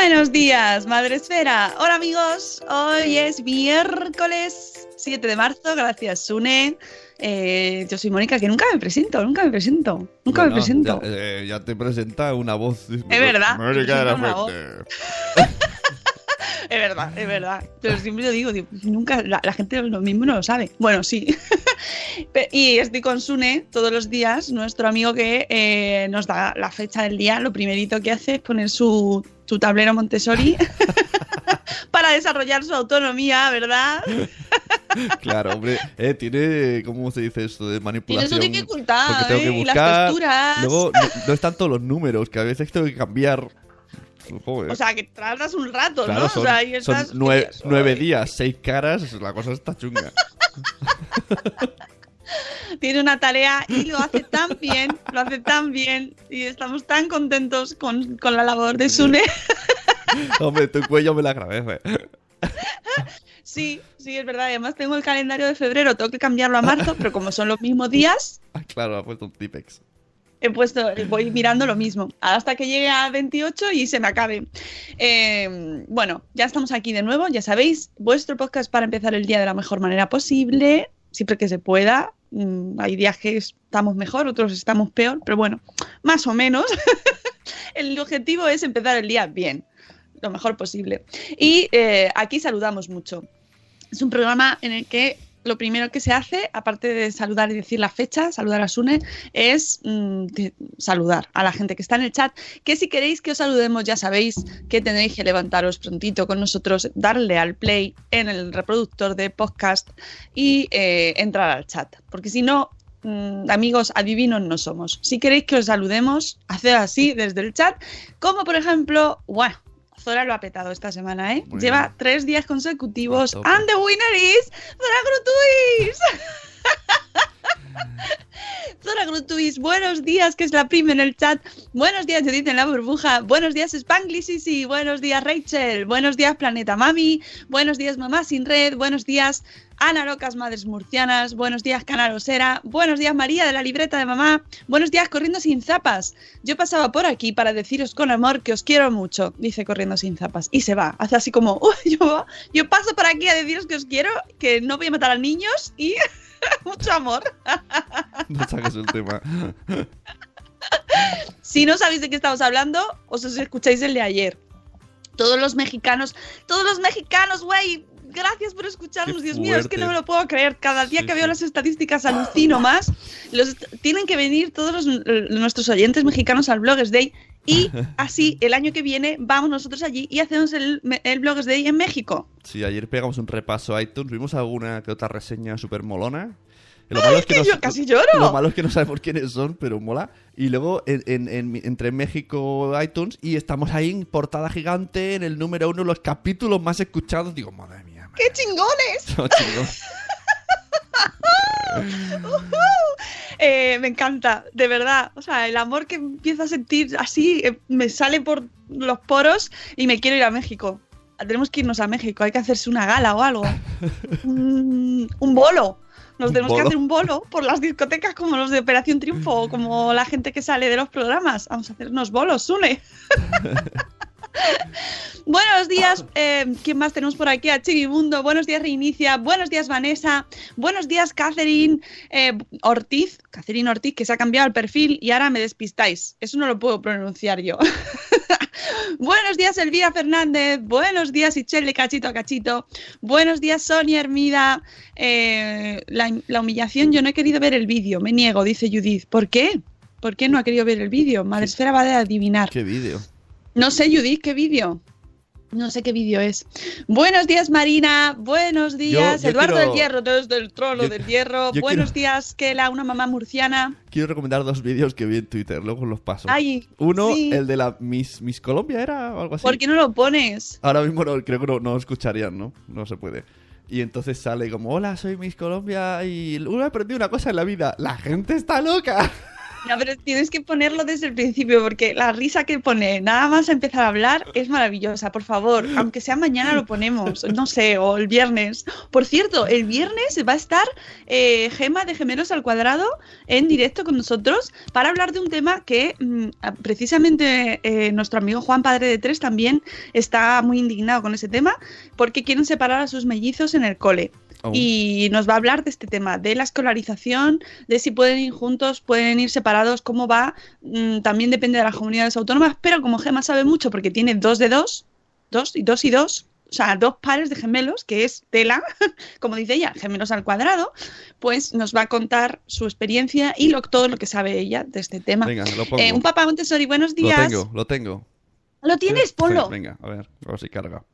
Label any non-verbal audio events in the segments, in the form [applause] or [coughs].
Buenos días, Madre Esfera. Hola amigos, hoy es miércoles 7 de marzo, gracias Sune. Eh, yo soy Mónica, que nunca me presento, nunca me presento, nunca me presento. Ya, eh, ya te presenta una voz. Es verdad, Mónica de la una Fuente. [laughs] Es verdad, es verdad. Pero siempre lo digo, digo, nunca, la, la gente lo mismo no lo sabe. Bueno, sí. [laughs] Y estoy con Sune todos los días, nuestro amigo que eh, nos da la fecha del día. Lo primerito que hace es poner su, su tablero Montessori [laughs] para desarrollar su autonomía, ¿verdad? [laughs] Claro, hombre. Eh, tiene. ¿Cómo se dice esto? De Tiene manipulación. su dificultad, Porque tengo que ¿eh? Y las buscar. texturas. Luego, no, no es tanto los números, que a veces tengo que cambiar. Joder. O sea, que tardas un rato, Claro, ¿no? son, o sea, son estás, nueve, "Oye, soy". nueve días, seis caras, la cosa está chunga. [laughs] Tiene una tarea y lo hace tan bien, lo hace tan bien. Y estamos tan contentos con, con la labor de Sune. [laughs] Hombre, tu cuello me la agradece. Sí, sí, es verdad. Además, tengo el calendario de febrero, tengo que cambiarlo a marzo, pero como son los mismos días, Ah, claro, ha puesto un Tipex. he puesto, voy mirando lo mismo, hasta que llegue a 28 y se me acabe. Eh, bueno, ya estamos aquí de nuevo, ya sabéis, vuestro podcast para empezar el día de la mejor manera posible, siempre que se pueda. Mm, Hay días que estamos mejor, otros estamos peor, pero bueno, más o menos. [laughs] el objetivo es empezar el día bien, lo mejor posible. Y eh, aquí saludamos mucho. Es un programa en el que lo primero que se hace, aparte de saludar y decir la fecha, saludar a Sune, es mm, saludar a la gente que está en el chat. Que si queréis que os saludemos, ya sabéis que tenéis que levantaros prontito con nosotros, darle al play en el reproductor de podcast y eh, entrar al chat. Porque si no, mm, amigos, adivinos no somos. Si queréis que os saludemos, haced así desde el chat. Como por ejemplo, bueno, Zora lo ha petado esta semana, ¿eh? Muy Lleva bien. tres días consecutivos. And the winner is Zora Grutuis. [laughs] Zora Grutuis, buenos días, que es la prima en el chat. Buenos días, Judith en la burbuja. Buenos días, Spanglish. Buenos días, Rachel. Buenos días, Planeta Mami. Buenos días, Mamá Sin Red. Buenos días, Ana Locas Madres Murcianas. Buenos días, Canarosera. Buenos días, María de la libreta de mamá. Buenos días, Corriendo Sin Zapas. Yo pasaba por aquí para deciros con amor que os quiero mucho, dice Corriendo Sin Zapas. Y se va. Hace así como, "Uy, yo, yo paso por aquí a deciros que os quiero, que no voy a matar a niños y [laughs] [laughs] mucho amor. [laughs] No saques el tema. Si no sabéis de qué estamos hablando, os, escucháis el de ayer. Todos los mexicanos, todos los mexicanos, güey, gracias por escucharnos, Dios mío, es que no me lo puedo creer. Cada día Sí, que veo sí. las estadísticas alucino más. Los, tienen que venir todos los- nuestros oyentes mexicanos al Bloggers Day y [laughs] así el año que viene vamos nosotros allí y hacemos el, el Bloggers Day en México. Sí, ayer pegamos un repaso a iTunes, vimos alguna que otra reseña súper molona. Lo malo es que que no, casi lloro. Lo malo es que no sabemos quiénes son, pero mola. Y luego en, en- en- entre México iTunes y estamos ahí en portada gigante, en el número uno, los capítulos más escuchados. Digo, madre mía. ¡Qué chingones! [laughs] Chingón. [laughs] Eh, me encanta, de verdad. O sea, el amor que empiezo a sentir así eh, me sale por los poros y me quiero ir a México. tenemos que irnos a México, hay que hacerse una gala o algo. [laughs] un, un bolo. Nos ¿Un tenemos que hacer un bolo por las discotecas como los de Operación Triunfo o como la gente que sale de los programas. Vamos a hacernos bolos, Sune. [laughs] Buenos días, eh, ¿quién más tenemos por aquí? A Chivimundo. Buenos días, Reinicia. Buenos días, Vanessa. Buenos días, Catherine eh, Ortiz. Catherine Ortiz, que se ha cambiado el perfil y ahora me despistáis. Eso no lo puedo pronunciar yo. [laughs] Buenos días, Elvira Fernández. Buenos días, Ichelle Cachito a Cachito. Buenos días, Sonia Hermida. Eh, la, la humillación, yo no he querido ver el vídeo. Me niego, dice Judith. ¿Por qué? ¿Por qué no ha querido ver el vídeo? Madresfera va a adivinar. ¿Qué vídeo? No sé, Judith, ¿qué vídeo? No sé qué vídeo es. Buenos días, Marina. Buenos días, yo Eduardo quiero- del Hierro, desde el trono yo- del Hierro. yo Buenos quiero- días, Kela, una mamá murciana. Quiero recomendar dos vídeos que vi en Twitter, luego los paso. Ay, Uno, sí. el de la Miss, Miss Colombia, ¿era o algo así? ¿Por qué no lo pones? Ahora mismo no, creo que no, no escucharían, ¿no? No se puede. Y entonces sale como, hola, soy Miss Colombia y uno aprendí una cosa en la vida, la gente está loca. No, pero tienes que ponerlo desde el principio porque la risa que pone nada más empezar a hablar es maravillosa. Por favor, aunque sea mañana lo ponemos, no sé, o el viernes. Por cierto, el viernes va a estar eh, Gema de Gemelos al Cuadrado en directo con nosotros para hablar de un tema que mm, precisamente eh, nuestro amigo Juan, padre de tres, también está muy indignado con ese tema porque quieren separar a sus mellizos en el cole. Oh. Y nos va a hablar de este tema, de la escolarización, de si pueden ir juntos, pueden ir separados, cómo va. Mm, también depende de las comunidades autónomas, pero como Gema sabe mucho porque tiene dos de dos, dos y dos y dos, o sea, dos pares de gemelos, que es tela, [laughs] como dice ella, gemelos al cuadrado, pues nos va a contar su experiencia y lo, todo lo que sabe ella de este tema. Venga, lo pongo. Eh, un papá Montessori, buenos lo días. tengo, lo tengo. ¿Lo tienes? Ponlo. sí, venga, a ver, a ver si carga.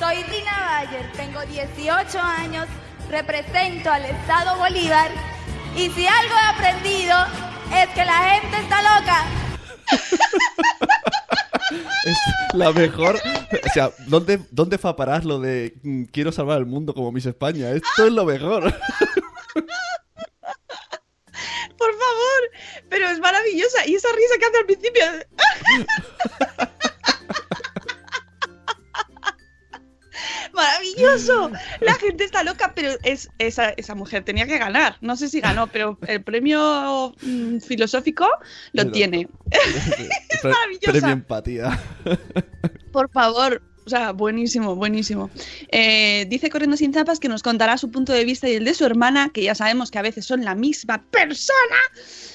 Soy Dina Bayer, tengo 18 años, represento al Estado Bolívar y si algo he aprendido es que la gente está loca. Es la mejor. O sea, ¿dónde, dónde fue a parar lo de mm, quiero salvar el mundo como Miss España? Esto es lo mejor. Por favor, pero es maravillosa. Y esa risa que hace al principio. Maravilloso. La gente está loca, pero es, esa, esa mujer tenía que ganar. No sé si ganó, pero el premio mm, filosófico lo Pero- tiene. [laughs] [laughs] Pre- maravillosa. Premio empatía. [laughs] Por favor. O sea, buenísimo, buenísimo. Eh, dice Corriendo sin zapas que nos contará su punto de vista y el de su hermana, que ya sabemos que a veces son la misma persona,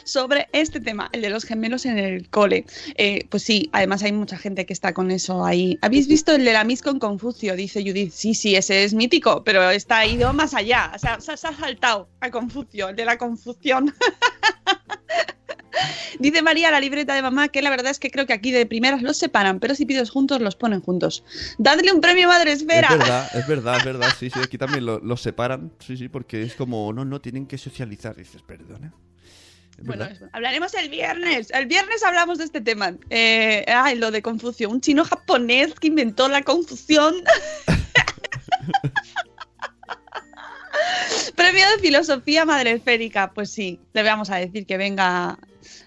sobre este tema, el de los gemelos en el cole. Eh, pues sí, además hay mucha gente que está con eso ahí. ¿Habéis visto el de la Miss con Confucio? Dice Judith. Sí, sí, ese es mítico, pero está ido más allá. O sea, se, ha saltado a Confucio, el de la confusión. [laughs] [laughs] Dice María, la libreta de mamá, que la verdad es que creo que aquí de primeras los separan, pero si pides juntos, los ponen juntos. Dadle un premio Madre Esfera. Es verdad, [laughs] es verdad, es verdad. Sí, sí, aquí también lo- los separan. Sí, sí, porque es como, no, no, tienen que socializar. Dices, perdona. Bueno, eso. hablaremos el viernes. El viernes hablamos de este tema. Eh, ay, lo de Confucio. Un chino japonés que inventó la confusión. [laughs] Premio de Filosofía Madre Esférica. Pues sí, le vamos a decir que venga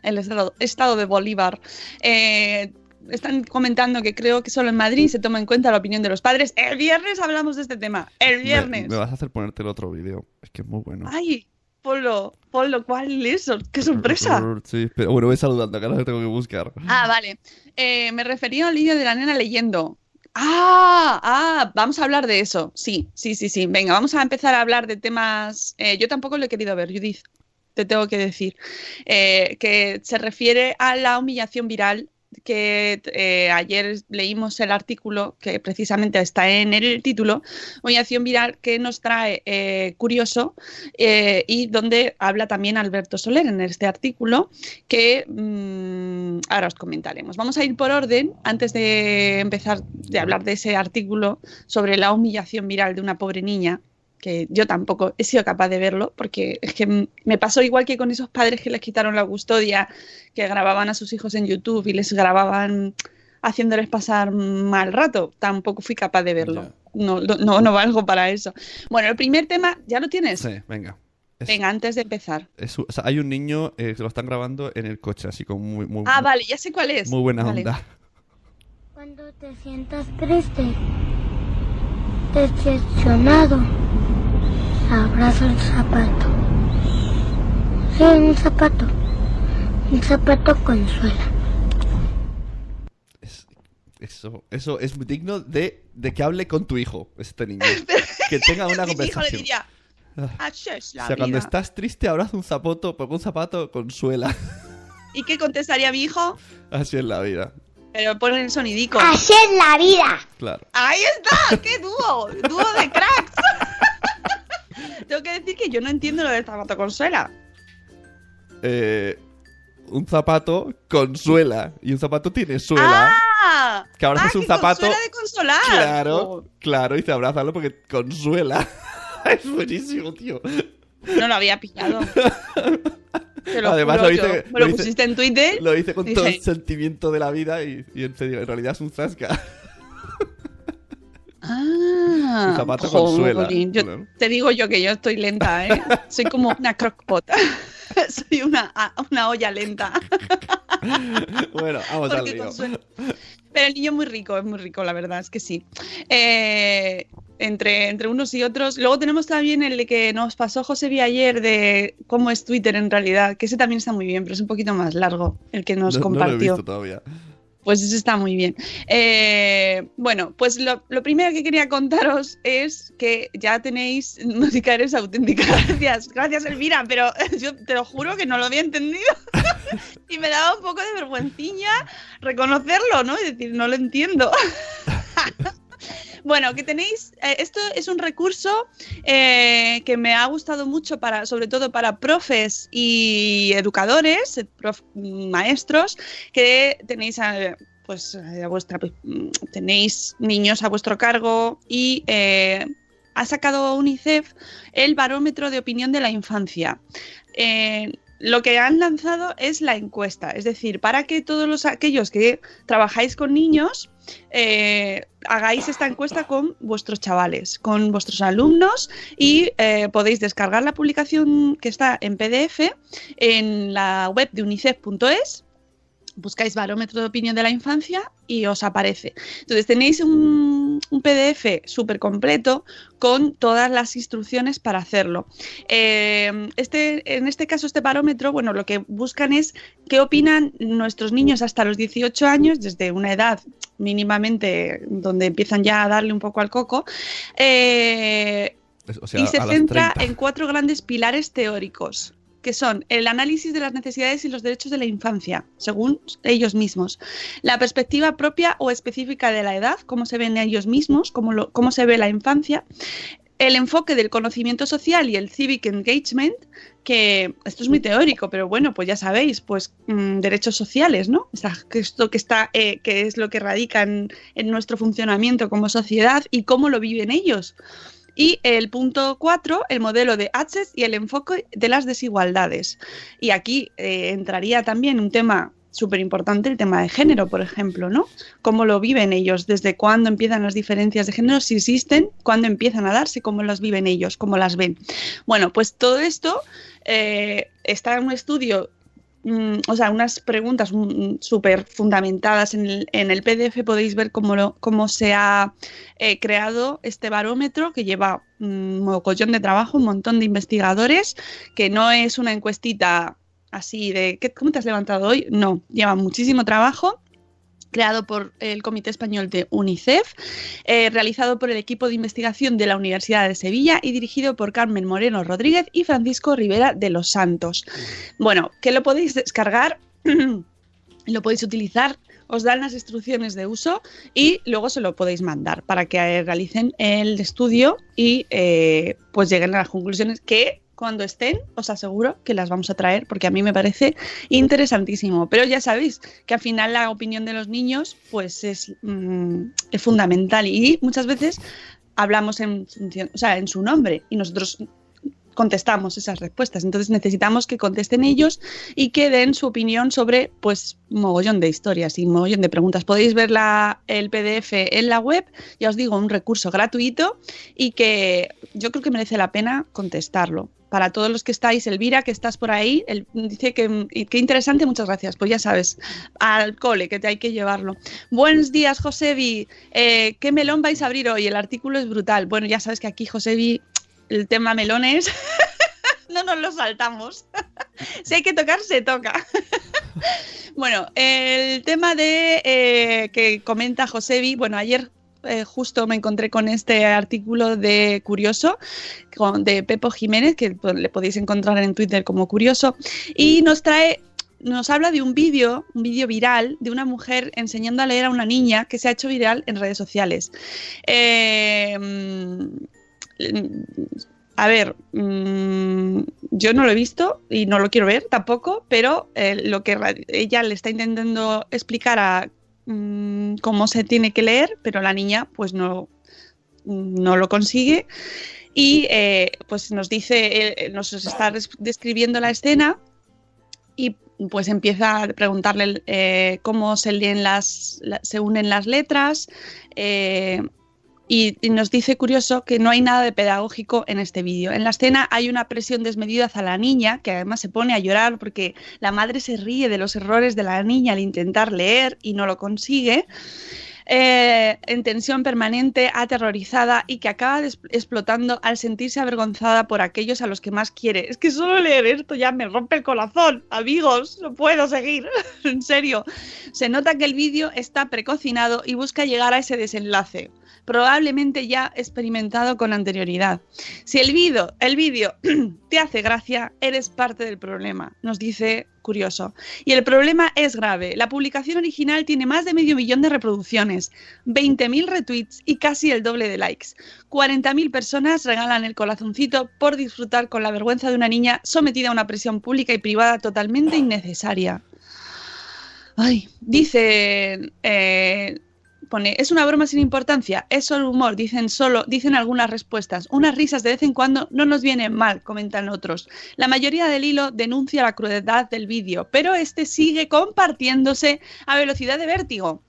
el estado, estado de Bolívar. Eh, están comentando que creo que solo en Madrid se toma en cuenta la opinión de los padres. El viernes hablamos de este tema. El viernes. Me, vas a hacer ponerte el otro vídeo. Es que es muy bueno. Ay, ponlo, ponlo. ¿Cuál es? ¡Qué sorpresa! Sí, pero bueno, voy saludando, que ahora lo tengo que buscar. Ah, vale. Eh, me refería al vídeo de la nena leyendo. Ah, ah, vamos a hablar de eso. Sí, sí, sí, sí. Venga, vamos a empezar a hablar de temas. eh, yo tampoco lo he querido ver, Judith. Te tengo que decir. Eh, que se refiere a la humillación viral que eh, ayer leímos el artículo que precisamente está en el título, humillación viral que nos trae eh, Curioso y donde habla también Alberto Soler en este artículo que mm, ahora os comentaremos. Vamos a ir por orden antes de empezar de hablar de ese artículo sobre la humillación viral de una pobre niña que yo tampoco he sido capaz de verlo, porque es que me pasó igual que con esos padres que les quitaron la custodia, que grababan a sus hijos en YouTube y les grababan haciéndoles pasar mal rato. Tampoco fui capaz de verlo. No, no, no, valgo para eso. Bueno, el primer tema, ¿ya lo tienes? Sí, venga. Es- Venga, antes de empezar. es un- o sea, hay un niño eh, que lo están grabando en el coche, así como muy, muy, Ah, vale, ya sé cuál es. muy buena Vale. onda. Cuando te sientas triste, decepcionado, abraza el zapato. Sí, un zapato. Un zapato consuela. Es- eso, eso es muy digno de, de que hable con tu hijo, este niño. [laughs] que tenga una [laughs] Mi hijo le conversación. diría, Ah. "Así es la O sea, cuando vida". estás triste, abraza un zapato, porque un zapato consuela. [laughs] ¿Y qué contestaría mi hijo? Así es la vida, Pero pon el sonidico. Así es la vida. claro. ¡Ahí está! ¡Qué dúo! ¡Dúo de cracks! Tengo que decir que yo no entiendo lo del zapato consuela. Eh, un zapato consuela y un zapato tiene suela. ¡Ah! Que ahora ah, es un que zapato- consuela de consolar. Claro, Oh, claro, y dice abrázalo porque consuela. [laughs] es buenísimo, tío. no lo había pillado. Te lo Además, juro, lo yo- lo me lo pusiste en Twitter. Lo dice con Dije- todo el sentimiento de la vida y, y en serio, en realidad es un zasca. Ah, zapato yo- claro. te digo yo que yo estoy lenta, ¿eh? [laughs] Soy como una crockpot. [laughs] Soy una, una olla lenta. bueno, vamos al lío. Pero el niño es muy rico, es muy rico, la verdad, es que sí. Eh, entre, entre unos y otros. Luego tenemos también el que nos pasó José Vi ayer de cómo es Twitter en realidad, que ese también está muy bien, pero es un poquito más largo el que nos No- no, lo he compartió. visto todavía. Pues eso está muy bien. Eh, bueno, pues lo, primero que quería contaros es que ya tenéis [laughs] música eres auténtica. Gracias, gracias Elvira, pero [laughs] yo te lo juro que no lo había entendido. [laughs] y me daba un poco de vergüenciña reconocerlo, ¿no? Y decir, no lo entiendo. Bueno, que tenéis, eh, esto es un recurso eh, que me ha gustado mucho para, sobre todo para profes y educadores, eh, prof- maestros, que tenéis a, pues a vuestra, pues, mm, tenéis niños a vuestro cargo y ha sacado UNICEF el barómetro de opinión de la infancia. Lo que han lanzado es la encuesta, es decir, para que todos los aquellos que trabajáis con niños eh, hagáis esta encuesta con vuestros chavales, con vuestros alumnos y eh, podéis descargar la publicación que está en PDF en la web de unicef.es. Buscáis barómetro de opinión de la infancia y os aparece. Entonces tenéis un, un PDF súper completo con todas las instrucciones para hacerlo. Eh, este, en este caso, este barómetro, bueno, lo que buscan es qué opinan nuestros niños hasta los 18 años, desde una edad mínimamente donde empiezan ya a darle un poco al coco, eh, Es- O sea, y se centra 30. en cuatro grandes pilares teóricos, que son el análisis de las necesidades y los derechos de la infancia, según ellos mismos, la perspectiva propia o específica de la edad, cómo se ven ellos mismos, cómo, cómo se ve la infancia, el enfoque del conocimiento social y el civic engagement, que esto es muy teórico, pero bueno, pues ya sabéis, pues mm, derechos sociales, ¿no? Que esto que está, eh, que es lo que radica en, en nuestro funcionamiento como sociedad y cómo lo viven ellos. Y el punto 4, el modelo de Access y el enfoque de las desigualdades. Y aquí eh, entraría también un tema súper importante, el tema de género, por ejemplo, ¿no? Cómo lo viven ellos, desde cuándo empiezan las diferencias de género, si existen, cuándo empiezan a darse, cómo las viven ellos, cómo las ven. Bueno, pues todo esto eh, está en un estudio mm, o sea, unas preguntas mm, súper fundamentadas en el, en el PDF. Podéis ver cómo, lo- cómo se ha eh, creado este barómetro que lleva un mogollón de trabajo, un montón de investigadores, que no es una encuestita así de ¿qué- ¿cómo te has levantado hoy? No, lleva muchísimo trabajo creado por el Comité Español de UNICEF, eh, realizado por el equipo de investigación de la Universidad de Sevilla y dirigido por Carmen Moreno Rodríguez y Francisco Rivera de los Santos. Bueno, que lo podéis descargar, [clears throat] lo podéis utilizar, os dan las instrucciones de uso y luego se lo podéis mandar para que realicen el estudio y eh, pues lleguen a las conclusiones que cuando estén os aseguro que las vamos a traer porque a mí me parece interesantísimo. Pero ya sabéis que al final la opinión de los niños pues es, mm, fundamental y muchas veces hablamos en, su nombre y nosotros contestamos esas respuestas. Entonces necesitamos que contesten ellos y que den su opinión sobre pues mogollón de historias y mogollón de preguntas. Podéis ver el PDF en la web, ya os digo, un recurso gratuito y que yo creo que merece la pena contestarlo. Para todos los que estáis, Elvira, que estás por ahí, el- dice que qué interesante, muchas gracias. Pues ya sabes, al cole, que te hay que llevarlo. Buenos días, Josebi. Eh, ¿Qué melón vais a abrir hoy? El artículo es brutal. Bueno, ya sabes que aquí, Josebi, el tema melones, [laughs] no nos lo saltamos. [laughs] si hay que tocar, se toca. [laughs] bueno, el tema de eh, que comenta Josebi, bueno, ayer eh, justo me encontré con este artículo de Curioso de Pepo Jiménez, que pues, le podéis encontrar en Twitter como Curioso, y nos trae, nos habla de un vídeo, un vídeo viral de una mujer enseñando a leer a una niña que se ha hecho viral en redes sociales. Eh, mm, a ver, mm, yo no lo he visto y no lo quiero ver tampoco, pero eh, lo que ella le está intentando explicar a mm, cómo se tiene que leer, pero la niña pues no, no lo consigue. Y eh, pues nos dice, eh, nos está des- describiendo la escena y pues empieza a preguntarle eh, cómo se leen las, la- se unen las letras y, nos dice curioso que no hay nada de pedagógico en este vídeo. En la escena hay una presión desmedida hacia la niña, que además se pone a llorar porque la madre se ríe de los errores de la niña al intentar leer y no lo consigue. Eh, en tensión permanente, aterrorizada y que acaba explotando al sentirse avergonzada por aquellos a los que más quiere. Es que solo leer esto ya me rompe el corazón, amigos, no puedo seguir, [laughs] en serio. Se nota que el vídeo está precocinado y busca llegar a ese desenlace, probablemente ya experimentado con anterioridad. Si el vídeo, el vídeo [clears throat] te hace gracia, eres parte del problema, nos dice curioso. Y el problema es grave. La publicación original tiene más de medio millón de reproducciones, 20.000 retweets y casi el doble de likes. 40.000 personas regalan el corazoncito por disfrutar con la vergüenza de una niña sometida a una presión pública y privada totalmente innecesaria. Ay, dice, eh, pone, es una broma sin importancia, es solo humor, dicen solo, dicen algunas respuestas. Unas risas de vez en cuando no nos vienen mal, comentan otros. La mayoría del hilo denuncia la crueldad del vídeo, pero este sigue compartiéndose a velocidad de vértigo.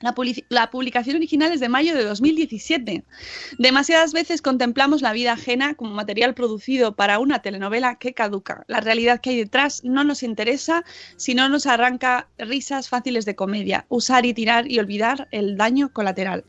La, publicación original es de mayo de 2017. Demasiadas veces contemplamos la vida ajena como material producido para una telenovela que caduca. La realidad que hay detrás no nos interesa si no nos arranca risas fáciles de comedia, usar y tirar y olvidar el daño colateral.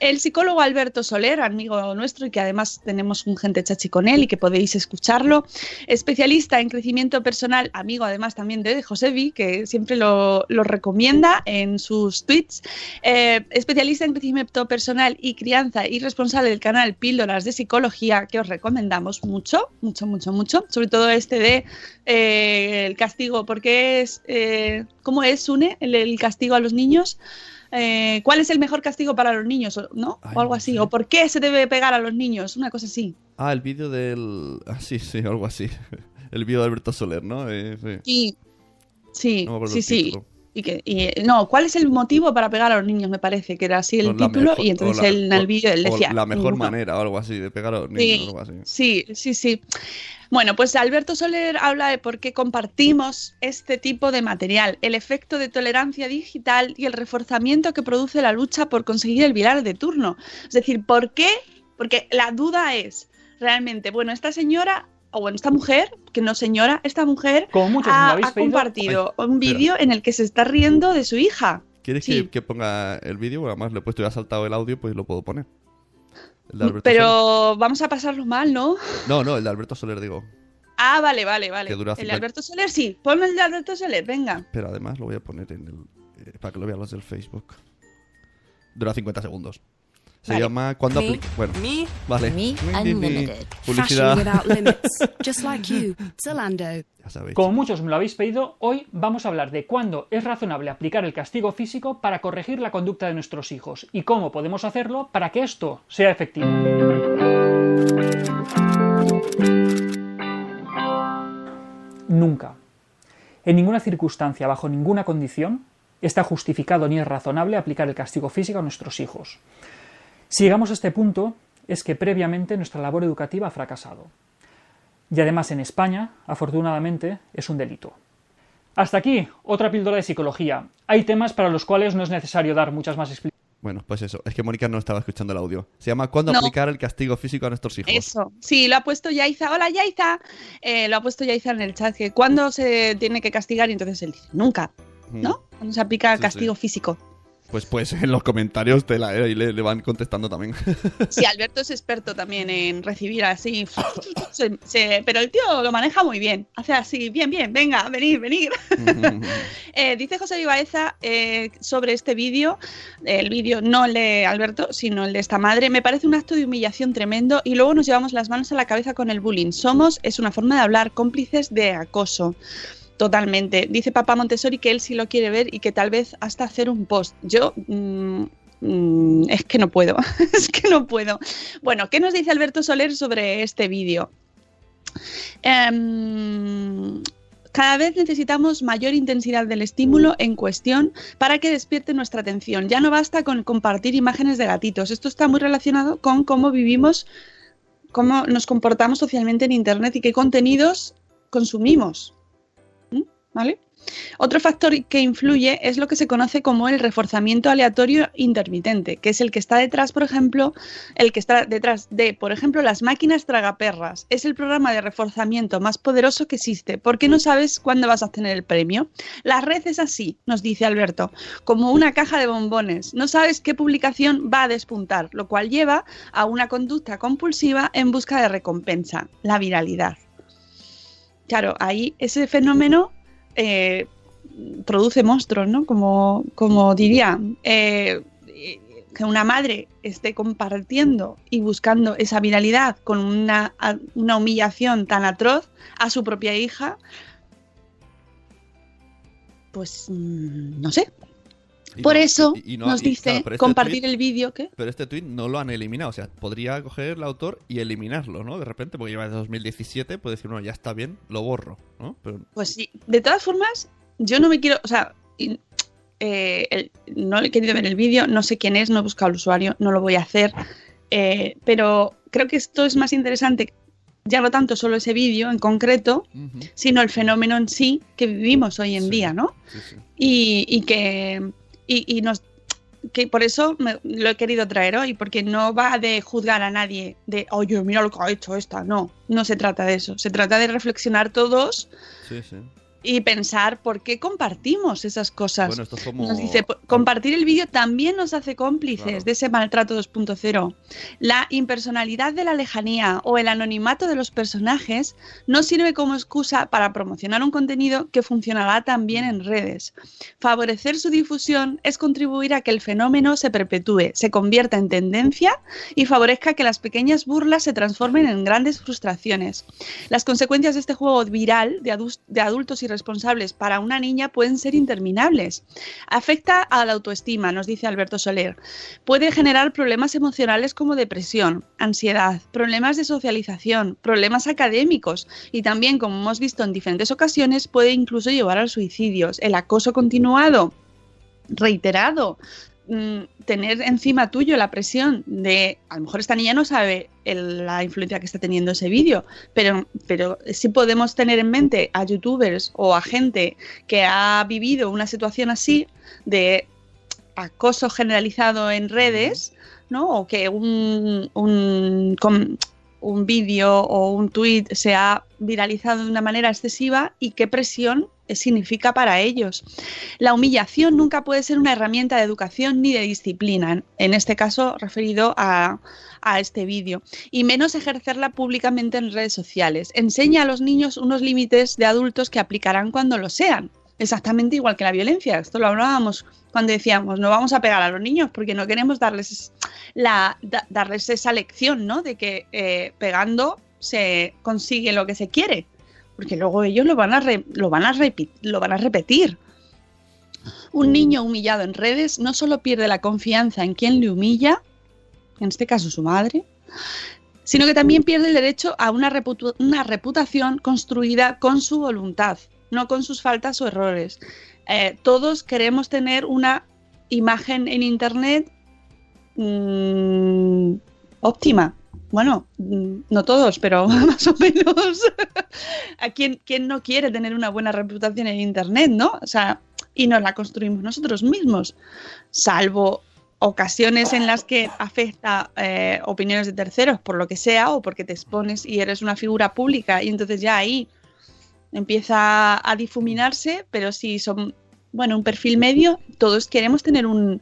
El psicólogo Alberto Soler, amigo nuestro y que además tenemos un gente chachi con él y que podéis escucharlo, especialista en crecimiento personal, amigo además también de Josevi, que siempre lo, lo recomienda en sus tweets, eh, especialista en crecimiento personal y crianza y responsable del canal Píldoras de Psicología, que os recomendamos mucho, mucho, mucho, mucho, sobre todo este de eh, el castigo, porque es, eh, ¿cómo es, Une, el, el castigo a los niños? Eh, ¿Cuál es el mejor castigo para los niños? o- ¿No? Ay, o algo así. ¿O por qué se debe pegar a los niños? Una cosa así. Ah, el vídeo del... Ah, sí, sí, algo así. [laughs] El vídeo de Alberto Soler, ¿no? Eh, sí. Sí. Sí, No sí. Y que, y, eh, no, ¿cuál es el motivo para pegar a los niños? Me parece que era así el O título mejor- y entonces el o- vídeo él decía La mejor "Ninguno". manera o algo así, de pegar a los niños Sí, o algo así. sí, sí, sí. Bueno, pues Alberto Soler habla de por qué compartimos este tipo de material, el efecto de tolerancia digital y el reforzamiento que produce la lucha por conseguir el viral de turno. Es decir, ¿por qué? Porque la duda es realmente, bueno, esta señora o bueno, esta mujer, que no señora, esta mujer muchos lo ha, compartido un vídeo en el que se está riendo de su hija. ¿Quieres Sí. que, que ponga el vídeo? Bueno, además le he puesto y ha saltado el audio, pues lo puedo poner. Pero vamos a pasarlo mal, ¿no? No, no, el de Alberto Soler, digo. Ah, vale, vale, vale. El de 50 Alberto Soler, sí. Ponme el de Alberto Soler, venga. Pero además lo voy a poner en el... eh, para que lo vean los del Facebook. Dura 50 segundos. Se Vale. llama cuando Me, aplica... Bueno, me, vale. me unlimited. Publicidad. Fashion without limits. [laughs] Just like you, Zalando. Ya sabéis. Como muchos me lo habéis pedido, hoy vamos a hablar de cuándo es razonable aplicar el castigo físico para corregir la conducta de nuestros hijos y cómo podemos hacerlo para que esto sea efectivo. Nunca, en ninguna circunstancia, bajo ninguna condición, está justificado ni es razonable aplicar el castigo físico a nuestros hijos. Si llegamos a este punto, es que previamente nuestra labor educativa ha fracasado. Y además en España, afortunadamente, es un delito. Hasta aquí, otra píldora de psicología. Hay temas para los cuales no es necesario dar muchas más explicaciones. Bueno, pues eso. Es que Mónica no estaba escuchando el audio. Se llama ¿Cuándo No. aplicar el castigo físico a nuestros hijos? Eso, sí, lo ha puesto Yaiza. Hola Yaiza. Eh, lo ha puesto Yaiza en el chat que cuándo se tiene que castigar y entonces él dice, nunca, ¿no? Cuando se aplica Sí, castigo sí. físico. Pues pues [laughs] en los comentarios te la, y le, le van contestando también. [laughs] Sí, Alberto es experto también en recibir así. [laughs] se- se- pero el tío lo maneja muy bien. Hace así, bien, bien, venga, venir, venir. Eh, dice José Vivaeza eh, sobre este vídeo, el vídeo no el de Alberto, sino el de esta madre, me parece un acto de humillación tremendo y luego nos llevamos las manos a la cabeza con el bullying. Somos, es una forma de hablar, cómplices de acoso. Totalmente. Dice papá Montessori que él sí lo quiere ver y que tal vez hasta hacer un post. Yo... mm, mm, es que no puedo, [laughs] es que no puedo. Bueno, ¿qué nos dice Alberto Soler sobre este vídeo? Em, cada vez necesitamos mayor intensidad del estímulo en cuestión para que despierte nuestra atención. Ya no basta con compartir imágenes de gatitos. Esto está muy relacionado con cómo vivimos, cómo nos comportamos socialmente en Internet y qué contenidos consumimos. ¿Vale? Otro factor que influye es lo que se conoce como el reforzamiento aleatorio intermitente, que es el que está detrás, por ejemplo, el que está detrás de, por ejemplo, las máquinas tragaperras. Es el programa de reforzamiento más poderoso que existe, porque no sabes cuándo vas a obtener el premio. La red es así, nos dice Alberto, como una caja de bombones. No sabes qué publicación va a despuntar, lo cual lleva a una conducta compulsiva en busca de recompensa, la viralidad. Claro, ahí ese fenómeno eh, produce monstruos, ¿no? Como, como diría, eh, que una madre esté compartiendo y buscando esa viralidad con una, una humillación tan atroz a su propia hija, pues mm, no sé. Y Por no- eso y- y no- nos dice claro, este compartir el vídeo que... Pero este tweet no lo han eliminado. O sea, podría coger el autor y eliminarlo, ¿no? De repente, porque lleva desde 2017, puede decir, bueno, ya está bien, lo borro, ¿no? Pero Pues sí, de todas formas, yo no me quiero, o sea, eh, el- no he querido ver el vídeo, no sé quién es, no he buscado al usuario, no lo voy a hacer, eh, pero creo que esto es más interesante, ya no tanto solo ese vídeo en concreto, sino el fenómeno en sí que vivimos hoy en día, ¿no? Y, y que y, y nos que por eso me- lo he querido traer hoy, porque no va de juzgar a nadie, de, oye, mira lo que ha hecho esta. No, no se trata de eso. Se trata de reflexionar todos sí, sí. Y pensar por qué compartimos esas cosas. Bueno, esto es como- Nos dice, "Po- compartir el vídeo también nos hace cómplices Claro. de ese maltrato 2.0. La impersonalidad de la lejanía o el anonimato de los personajes no sirve como excusa para promocionar un contenido que funcionará también en redes. Favorecer su difusión es contribuir a que el fenómeno se perpetúe, se convierta en tendencia y favorezca que las pequeñas burlas se transformen en grandes frustraciones. Las consecuencias de este juego viral de, adultos irresponsables para una niña pueden ser interminables. Afecta a la autoestima, nos dice Alberto Soler. Puede generar problemas emocionales como depresión, ansiedad, problemas de socialización, problemas académicos y también, como hemos visto en diferentes ocasiones, puede incluso llevar a suicidios. El acoso continuado, reiterado, mm, tener encima tuyo la presión de, a lo mejor esta niña no sabe la influencia que está teniendo ese vídeo, pero, pero sí podemos tener en mente a youtubers o a gente que ha vivido una situación así de acoso generalizado en redes, ¿no? O que un, un vídeo o un tweet se ha viralizado de una manera excesiva y qué presión significa para ellos. La humillación nunca puede ser una herramienta de educación ni de disciplina, en- en este caso referido a, a este vídeo, y menos ejercerla públicamente en redes sociales. Enseña a los niños unos límites de adultos que aplicarán cuando lo sean. Exactamente igual que la violencia. Esto lo hablábamos cuando decíamos, no vamos a pegar a los niños porque no queremos darles, la, da- darles esa lección, ¿no? De que eh, pegando se consigue lo que se quiere. Porque luego ellos lo van a, re- lo van a, repi- lo van a repetir. Un niño humillado en redes no solo pierde la confianza en quien le humilla, en este caso su madre, sino que también pierde el derecho a una, reputu- una reputación construida con su voluntad, no con sus faltas o errores. Eh, todos queremos tener una imagen en Internet mm, óptima. Bueno, mm, no todos, pero [laughs] más o menos. [laughs] ¿A quién, quién no quiere tener una buena reputación en Internet, no? O sea, y nos la construimos nosotros mismos. Salvo ocasiones en las que afecta eh, opiniones de terceros por lo que sea o porque te expones y eres una figura pública y entonces ya ahí empieza a difuminarse, pero si son, bueno, un perfil medio, todos queremos tener un,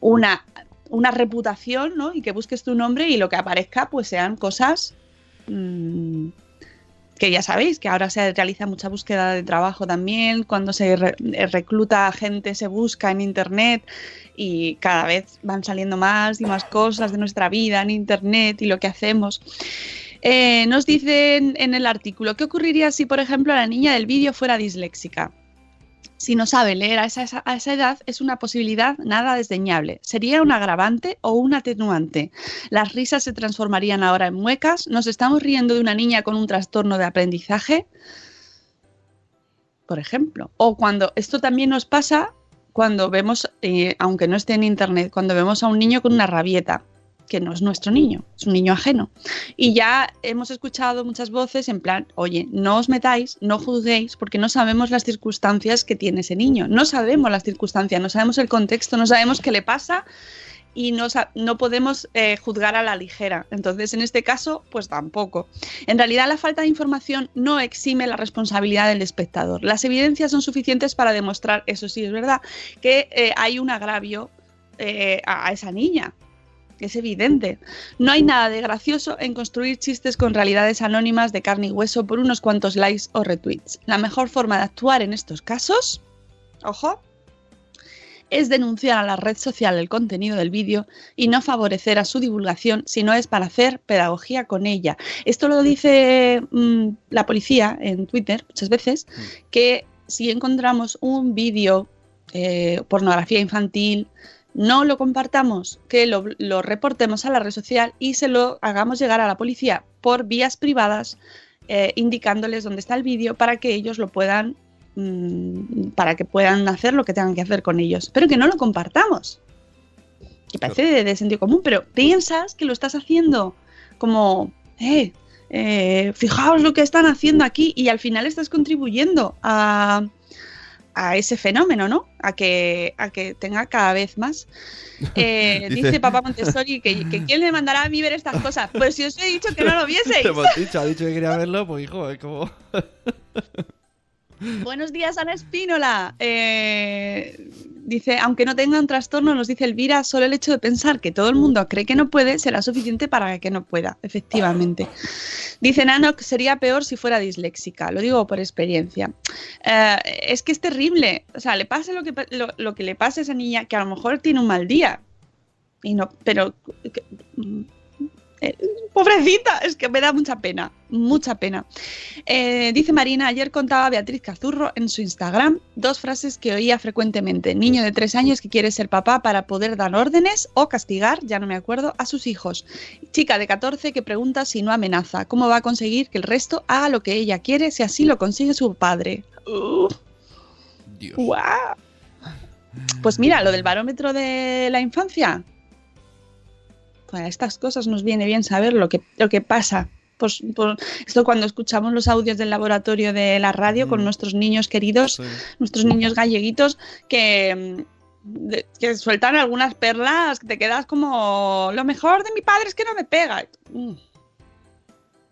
una, una reputación, ¿no? Y que busques tu nombre y lo que aparezca pues sean cosas mm, que ya sabéis, que ahora se realiza mucha búsqueda de trabajo también, cuando se re- eh, recluta gente se busca en Internet y cada vez van saliendo más y más cosas de nuestra vida en Internet y lo que hacemos. Eh, nos dicen en el artículo, ¿qué ocurriría si, por ejemplo, la niña del vídeo fuera disléxica? Si no sabe leer a esa, edad, es una posibilidad nada desdeñable. ¿Sería un agravante o un atenuante? ¿Las risas se transformarían ahora en muecas? ¿Nos estamos riendo de una niña con un trastorno de aprendizaje? Por ejemplo. O cuando esto también nos pasa cuando vemos, eh, aunque no esté en internet, cuando vemos a un niño con una rabieta, que no es nuestro niño, es un niño ajeno. Y ya hemos escuchado muchas voces en plan, oye, no os metáis, no juzguéis, porque no sabemos las circunstancias que tiene ese niño. No sabemos las circunstancias, no sabemos el contexto, no sabemos qué le pasa y no, no podemos eh, juzgar a la ligera. Entonces, en este caso, pues tampoco. En realidad, la falta de información no exime la responsabilidad del espectador. Las evidencias son suficientes para demostrar, eso sí es verdad, que eh, hay un agravio eh, a esa niña. Es evidente. No hay nada de gracioso en construir chistes con realidades anónimas de carne y hueso por unos cuantos likes o retweets. La mejor forma de actuar en estos casos, ojo, es denunciar a la red social el contenido del vídeo y no favorecer a su divulgación si no es para hacer pedagogía con ella. Esto lo dice mm, la policía en Twitter muchas veces, que si encontramos un vídeo, eh, pornografía infantil, no lo compartamos, que lo, lo reportemos a la red social y se lo hagamos llegar a la policía por vías privadas, eh, indicándoles dónde está el vídeo para que ellos lo puedan mm, para que puedan hacer lo que tengan que hacer con ellos, pero que no lo compartamos. Que parece de, de sentido común, pero piensas que lo estás haciendo como, eh, eh, fijaos lo que están haciendo aquí y al final estás contribuyendo a, a ese fenómeno, ¿no? A que, a que tenga cada vez más. [laughs] Eh, Dice- dice... papá Montessori que, que quién le mandará a mí ver estas cosas. Pues si os he dicho que no lo [laughs] vieseis. Te hemos dicho, ha dicho que quería verlo, pues hijo, es como... [laughs] Buenos días, Ana Espínola. Eh, dice, aunque no tenga un trastorno, nos dice Elvira, solo el hecho de pensar que todo el mundo cree que no puede será suficiente para que no pueda, efectivamente. Dice Nano que sería peor si fuera disléxica, lo digo por experiencia. Eh, es que es terrible, o sea, le pasa lo que, lo, lo que le pasa a esa niña, que a lo mejor tiene un mal día, y no, pero... eh, [laughs] pobrecita, es que me da mucha pena, mucha pena. Eh, dice Marina, ayer contaba Beatriz Cazurro en su Instagram dos frases que oía frecuentemente. Niño de tres años que quiere ser papá para poder dar órdenes o castigar, ya no me acuerdo, a sus hijos. Chica de 14 que pregunta si no amenaza. ¿Cómo va a conseguir que el resto haga lo que ella quiere si así lo consigue su padre? Uh, Dios. Pues mira, lo del barómetro de la infancia. Para estas cosas nos viene bien saber lo que, lo que pasa. Pues, por- esto cuando escuchamos los audios del laboratorio de la radio con Mm. nuestros niños queridos, Sí. nuestros niños galleguitos, que, que sueltan algunas perlas, que te quedas como, lo mejor de mi padre es que no me pega. Mm.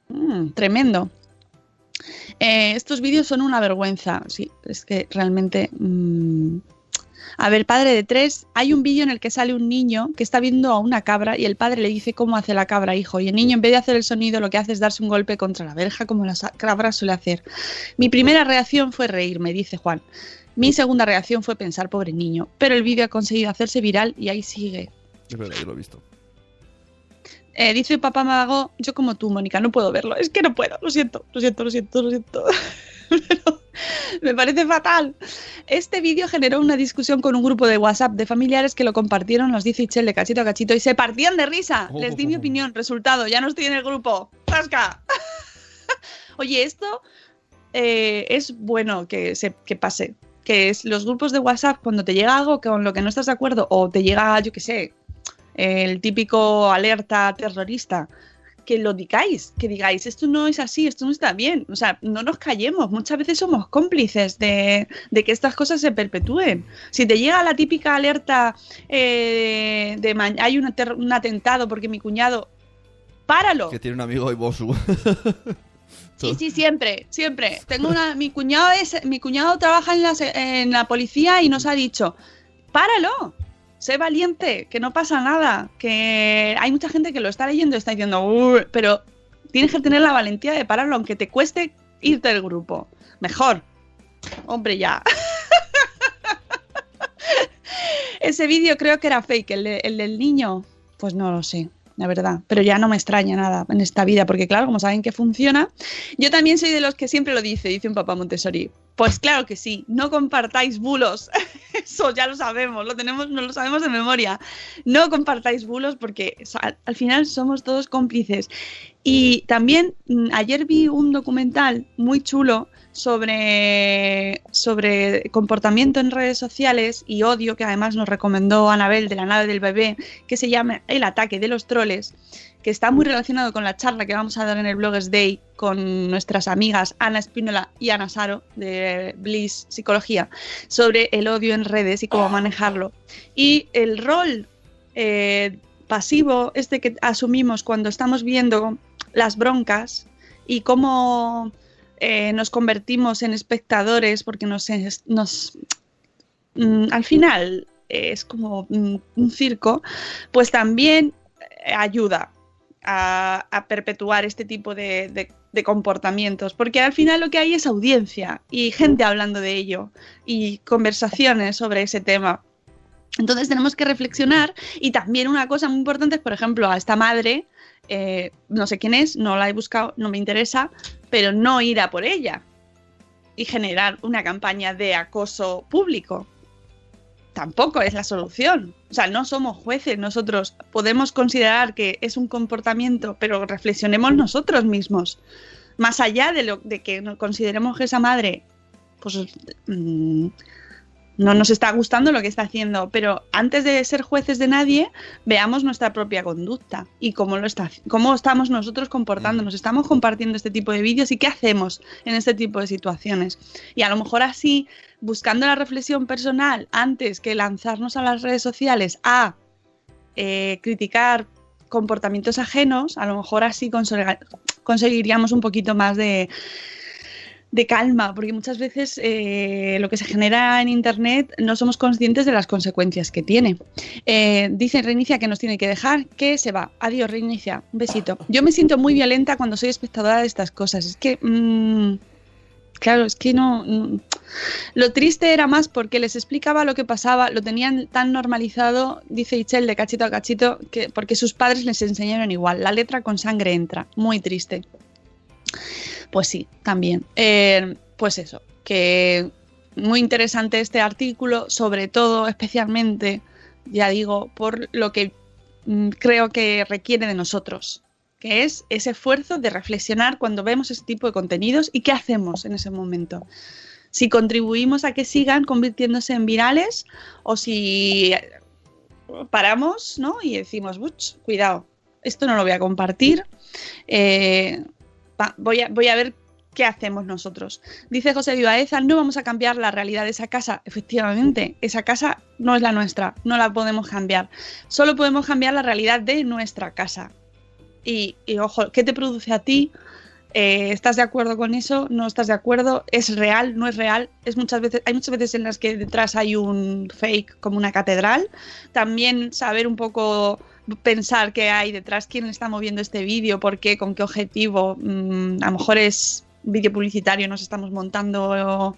Mm, tremendo. Eh, estos vídeos son una vergüenza, sí, es que realmente... A ver, padre de tres, hay un vídeo en el que sale un niño que está viendo a una cabra y el padre le dice cómo hace la cabra, hijo. Y el niño, en vez de hacer el sonido, lo que hace es darse un golpe contra la verja como la cabra suele hacer. Mi primera reacción fue reírme, dice Juan. Mi segunda reacción fue pensar, pobre niño. Pero el vídeo ha conseguido hacerse viral y ahí sigue. Es verdad, yo lo he visto. Eh, dice papá Mago, yo como tú, Mónica, no puedo verlo. Es que no puedo, lo siento, lo siento, lo siento, lo siento. [laughs] Pero [laughs] me parece fatal. Este vídeo generó una discusión con un grupo de WhatsApp de familiares que lo compartieron, nos dice Ichel de cachito a cachito, y se partían de risa. Les di mi opinión, resultado, ya no estoy en el grupo. ¡Tasca! [laughs] Oye, esto eh, es bueno que, se, que pase. Que es los grupos de WhatsApp, cuando te llega algo con lo que no estás de acuerdo, o te llega, yo qué sé, el típico alerta terrorista, que lo digáis, que digáis, esto no es así, esto no está bien. O sea, no nos callemos. Muchas veces somos cómplices de, de que estas cosas se perpetúen. Si te llega la típica alerta eh, de hay un, atentado porque mi cuñado, páralo. Que tiene un amigo Ibosu. [laughs] Sí, sí, siempre, siempre. Tengo una, mi cuñado es, mi cuñado trabaja en la, en la policía y nos ha dicho, páralo, sé valiente, que no pasa nada, que hay mucha gente que lo está leyendo y está diciendo, pero tienes que tener la valentía de pararlo, aunque te cueste irte del grupo. Mejor. Hombre, ya. [laughs] Ese vídeo creo que era fake, el, de- el del niño, pues no lo sé, la verdad. Pero ya no me extraña nada en esta vida, porque claro, como saben que funciona, yo también soy de los que siempre lo dice, dice un papá Montessori. Pues claro que sí, no compartáis bulos. [laughs] Eso ya lo sabemos, lo tenemos, no lo sabemos de memoria. No compartáis bulos porque al final somos todos cómplices. Y también mm, ayer vi un documental muy chulo sobre, sobre comportamiento en redes sociales y odio que además nos recomendó Anabel de la nave del bebé, que se llama El ataque de los troles, que está muy relacionado con la charla que vamos a dar en el Bloggers Day con nuestras amigas Ana Espínola y Ana Saro de Bliss Psicología sobre el odio en redes y cómo manejarlo. Y el rol eh, pasivo este que asumimos cuando estamos viendo las broncas y cómo eh, nos convertimos en espectadores porque nos, mm, al final eh, es como mm, un circo, pues también eh, ayuda a, perpetuar este tipo de- de comportamientos, porque al final lo que hay es audiencia y gente hablando de ello y conversaciones sobre ese tema. Entonces tenemos que reflexionar y también una cosa muy importante es, por ejemplo, a esta madre, eh, no sé quién es, no la he buscado, no me interesa, pero no ir a por ella y generar una campaña de acoso público. Tampoco es la solución. O sea, no somos jueces, nosotros podemos considerar que es un comportamiento, pero reflexionemos nosotros mismos. Más allá de, lo, de que consideremos que esa madre pues, mm, no nos está gustando lo que está haciendo, pero antes de ser jueces de nadie, veamos nuestra propia conducta y cómo, lo está, cómo estamos nosotros comportándonos. Estamos compartiendo este tipo de vídeos y qué hacemos en este tipo de situaciones. Y a lo mejor así, buscando la reflexión personal antes que lanzarnos a las redes sociales a eh, criticar comportamientos ajenos, a lo mejor así conseguiríamos un poquito más de, de calma, porque muchas veces eh, lo que se genera en Internet no somos conscientes de las consecuencias que tiene. Eh, dice Reinicia que nos tiene que dejar, que se va. Adiós, Reinicia. Un besito. Yo me siento muy violenta cuando soy espectadora de estas cosas. Es que... mm, claro, es que no... mm, lo triste era más porque les explicaba lo que pasaba, lo tenían tan normalizado, dice Itzel de cachito a cachito, que porque sus padres les enseñaron igual. La letra con sangre entra. Muy triste. Pues sí, también. Eh, pues eso, que muy interesante este artículo, sobre todo, especialmente, ya digo, por lo que mm, creo que requiere de nosotros, que es ese esfuerzo de reflexionar cuando vemos ese tipo de contenidos y qué hacemos en ese momento. Si contribuimos a que sigan convirtiéndose en virales o si eh, paramos ¿no? y decimos, "Buch, cuidado, esto no lo voy a compartir, eh, voy, a, voy a ver qué hacemos nosotros. Dice José Vivaeza, no vamos a cambiar la realidad de esa casa. Efectivamente, esa casa no es la nuestra, no la podemos cambiar. Solo podemos cambiar la realidad de nuestra casa. Y, y, ojo, ¿qué te produce a ti? Eh, ¿Estás de acuerdo con eso? ¿No estás de acuerdo? ¿Es real? ¿No es real? Es muchas veces, hay muchas veces en las que detrás hay un fake como una catedral. También saber un poco pensar qué hay detrás, quién está moviendo este vídeo, por qué, con qué objetivo. Mm, a lo mejor es vídeo publicitario, nos estamos montando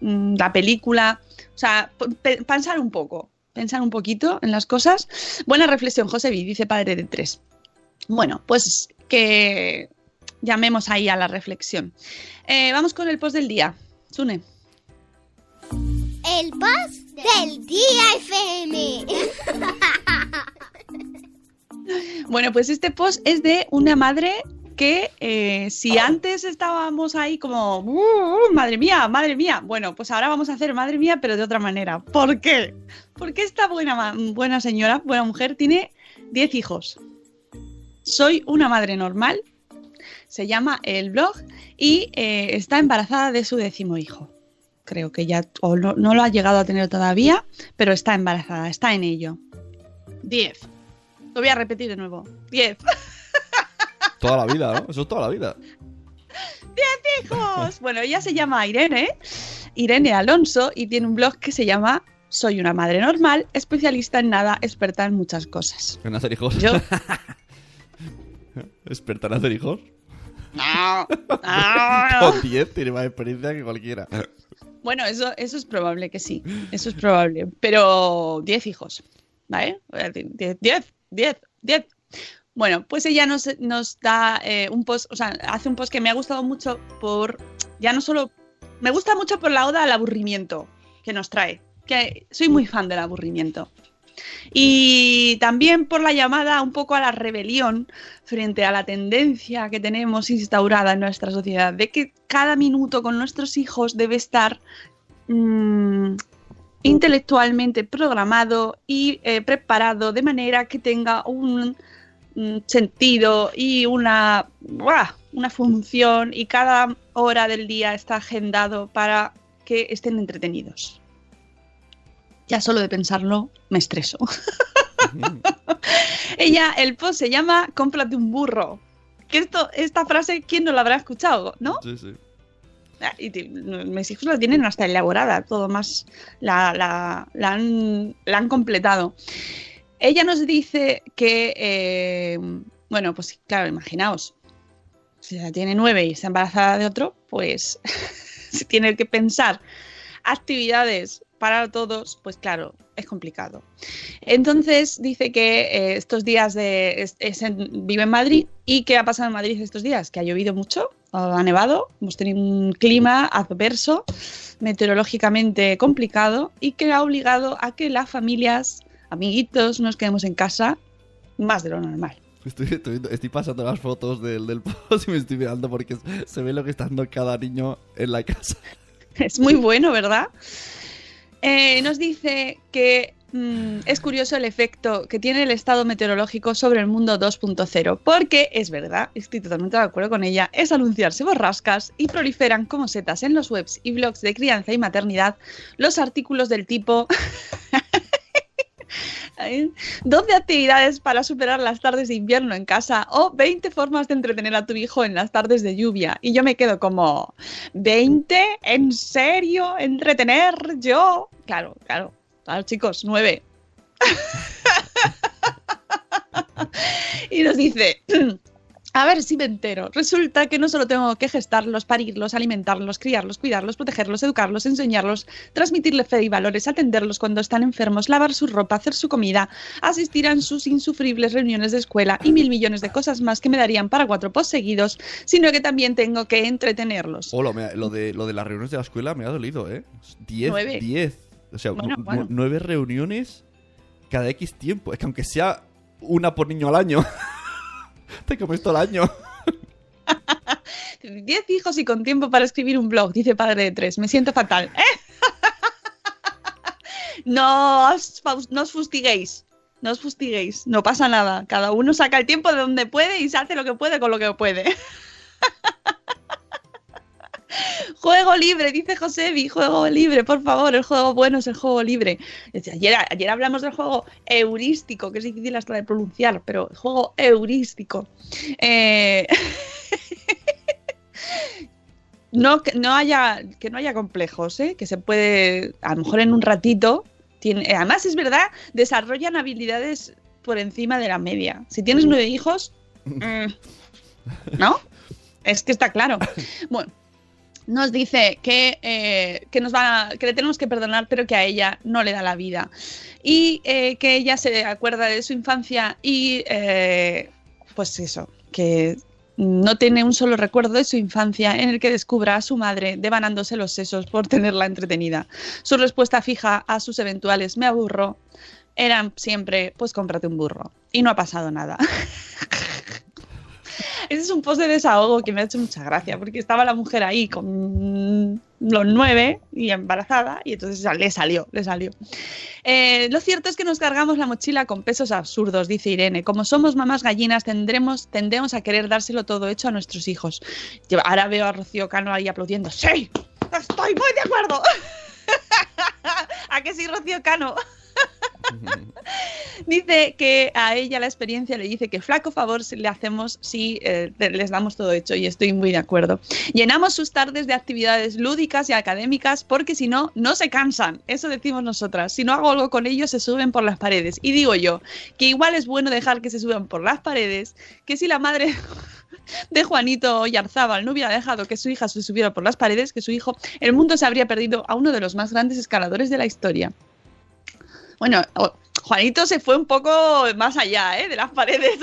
mm, la película. O sea, pe- pensar un poco, pensar un poquito en las cosas. Buena reflexión, José B, dice padre de tres. Bueno, pues que llamemos ahí a la reflexión. Eh, vamos con el post del día. Sune. El post del día FM. [laughs] Bueno, pues este post es de una madre que eh, si antes estábamos ahí como, "Uh, uh, madre mía, madre mía, bueno, pues ahora vamos a hacer madre mía, pero de otra manera. ¿Por qué? Porque esta buena, buena señora, buena mujer, tiene 10 hijos. Soy una madre normal. Se llama el blog y eh, está embarazada de su décimo hijo. Creo que ya o no, no lo ha llegado a tener todavía, pero está embarazada, está en ello. 10. Lo voy a repetir de nuevo. 10. [laughs] Toda la vida, ¿no? Eso es toda la vida. ¡Diez hijos! Bueno, ella se llama Irene, Irene Alonso, y tiene un blog que se llama Soy una madre normal, especialista en nada, experta en muchas cosas. En hacer hijos. Yo. [laughs] ¿Experta en hacer hijos? No, [laughs] no. Con 10 tiene más experiencia que cualquiera. Bueno, eso, eso es probable que sí. Eso es probable. Pero 10 hijos. ¿Vale? 10, 10, 10, 10. Bueno, pues ella nos, nos da eh, un post, o sea, hace un post que me ha gustado mucho por, ya no solo, me gusta mucho por la oda al aburrimiento que nos trae, que soy muy fan del aburrimiento. Y también por la llamada un poco a la rebelión frente a la tendencia que tenemos instaurada en nuestra sociedad, de que cada minuto con nuestros hijos debe estar mm, intelectualmente programado y eh, preparado de manera que tenga un sentido y una, ¡buah! una función y cada hora del día está agendado para que estén entretenidos. Ya solo de pensarlo me estreso. [laughs] Ella, el post se llama Cómprate un burro. Que esto, esta frase, ¿quién no la habrá escuchado? ¿No? Sí, sí. Y mis hijos la tienen hasta elaborada, todo más la, han, completado. Ella nos dice que, eh, bueno, pues claro, imaginaos, si ya tiene nueve y está embarazada de otro, pues [laughs] si tiene que pensar actividades para todos, pues claro, es complicado. Entonces dice que eh, estos días de, vive en Madrid y que ha pasado en Madrid estos días, que ha llovido mucho, ha nevado, hemos tenido un clima adverso, meteorológicamente complicado y que ha obligado a que las familias, amiguitos, nos quedemos en casa más de lo normal. Estoy, estoy viendo- estoy pasando las fotos del, del post y me estoy mirando porque se ve lo que está dando cada niño en la casa. Es muy bueno, ¿verdad? Eh, nos dice que mm, es curioso el efecto que tiene el estado meteorológico sobre el mundo 2.0, porque es verdad, estoy totalmente de acuerdo con ella, es anunciarse borrascas y proliferan como setas en los webs y blogs de crianza y maternidad los artículos del tipo [laughs] 12 actividades para superar las tardes de invierno en casa o 20 formas de entretener a tu hijo en las tardes de lluvia. Y yo me quedo como, ¿20? ¿En serio? ¿Entretener yo? Claro, claro. Chicos, 9. y nos dice, a ver si me entero. Resulta que no solo tengo que gestarlos, parirlos, alimentarlos, criarlos, cuidarlos, protegerlos, educarlos, enseñarlos, transmitirles fe y valores, atenderlos cuando están enfermos, lavar su ropa, hacer su comida, asistir a sus insufribles reuniones de escuela y mil millones de cosas más que me darían para cuatro post seguidos, sino que también tengo que entretenerlos. Hola, lo de, lo de las reuniones de la escuela me ha dolido, ¿eh? 10, Nueve. 10. O sea, Bueno, bueno. nueve reuniones cada X tiempo. Es que aunque sea una por niño al año, [laughs] te comes todo el año. [laughs] 10 hijos y con tiempo para escribir un blog, dice padre de tres. Me siento fatal. ¿eh? [laughs] no, os, no os fustiguéis. No os fustiguéis. No pasa nada. Cada uno saca el tiempo de donde puede y se hace lo que puede con lo que puede. Juego libre, dice Josebi, juego libre, por favor, el juego bueno es el juego libre. Ayer, ayer hablamos del juego heurístico, que es difícil hasta de pronunciar, pero juego heurístico. Eh, [laughs] no, que no haya, que no haya complejos, ¿eh? que se puede, a lo mejor en un ratito, tiene, además es verdad, desarrollan habilidades por encima de la media. Si tienes nueve hijos, [laughs] mm, ¿no? Es que está claro. [laughs] Bueno, nos dice que, eh, que, nos va, que le tenemos que perdonar, pero que a ella no le da la vida. Y eh, que ella se acuerda de su infancia y, eh, pues eso, que no tiene un solo recuerdo de su infancia en el que descubra a su madre devanándose los sesos por tenerla entretenida. Su respuesta fija a sus eventuales me aburro eran siempre, pues cómprate un burro. Y no ha pasado nada. [laughs] Ese es un post de desahogo que me ha hecho mucha gracia, porque estaba la mujer ahí con los nueve y embarazada, y entonces le salió, le salió. Eh, lo cierto es que nos cargamos la mochila con pesos absurdos, dice Irene. Como somos mamás gallinas, tendremos, tendemos a querer dárselo todo hecho a nuestros hijos. Ahora veo a Rocío Cano ahí aplaudiendo. ¡Sí! ¡Estoy muy de acuerdo! [laughs] ¿A que sí, Rocío Cano? [laughs] dice que a ella la experiencia le dice que flaco favor le hacemos si eh, les damos todo hecho y estoy muy de acuerdo. Llenamos sus tardes de actividades lúdicas y académicas porque si no, no se cansan. Eso decimos nosotras. Si no hago algo con ellos, se suben por las paredes. Y digo yo que igual es bueno dejar que se suban por las paredes, que si la madre [laughs] de Juanito Yarzábal no hubiera dejado que su hija se subiera por las paredes, que su hijo, el mundo se habría perdido a uno de los más grandes escaladores de la historia. Bueno, Juanito se fue un poco más allá ¿eh? de las paredes.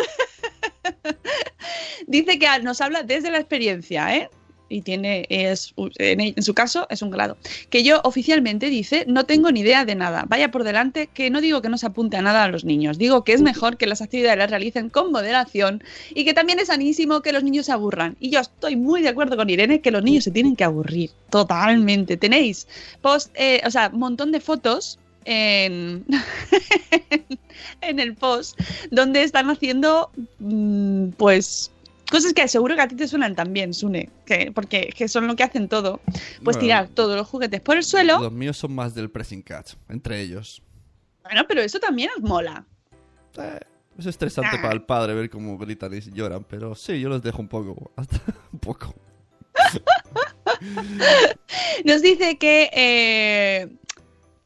[laughs] Dice que nos habla desde la experiencia, ¿eh? y tiene es en, su caso es un grado que yo oficialmente dice no tengo ni idea de nada vaya por delante que no digo que no se apunte a nada a los niños digo que es mejor que las actividades las realicen con moderación y que también es sanísimo que los niños se aburran y yo estoy muy de acuerdo con Irene que los niños se tienen que aburrir totalmente tenéis post eh, o sea montón de fotos en, [laughs] en el post donde están haciendo mm, pues cosas que seguro que a ti te suenan también, Sune, que, porque que son lo que hacen todo. Pues tirar todos los juguetes por el suelo. Los míos son más del pressing catch, entre ellos. Bueno, pero eso también os mola. Eh, es estresante para el padre ver cómo gritan y lloran, pero sí, yo los dejo un poco, [laughs] hasta un poco. [laughs] Nos dice que, eh,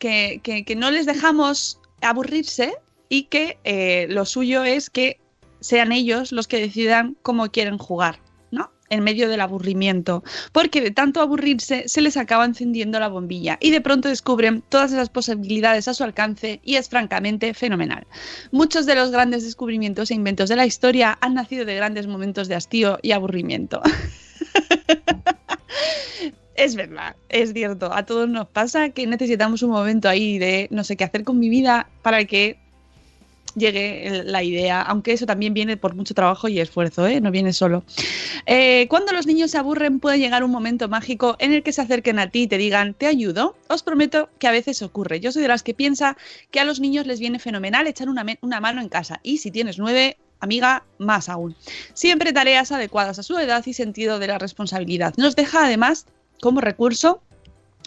que, no les dejamos aburrirse y que eh, lo suyo es que sean ellos los que decidan cómo quieren jugar, ¿no? En medio del aburrimiento. Porque de tanto aburrirse se les acaba encendiendo la bombilla y de pronto descubren todas esas posibilidades a su alcance y es francamente fenomenal. Muchos de los grandes descubrimientos e inventos de la historia han nacido de grandes momentos de hastío y aburrimiento. [laughs] Es verdad, es cierto. A todos nos pasa que necesitamos un momento ahí de no sé qué hacer con mi vida para que llegue la idea, aunque eso también viene por mucho trabajo y esfuerzo, ¿eh? no viene solo. Eh, cuando los niños se aburren puede llegar un momento mágico en el que se acerquen a ti y te digan, te ayudo. Os prometo que a veces ocurre. Yo soy de las que piensa que a los niños les viene fenomenal echar una, una mano en casa y si tienes nueve, amiga, más aún. Siempre tareas adecuadas a su edad y sentido de la responsabilidad. Nos deja además como recurso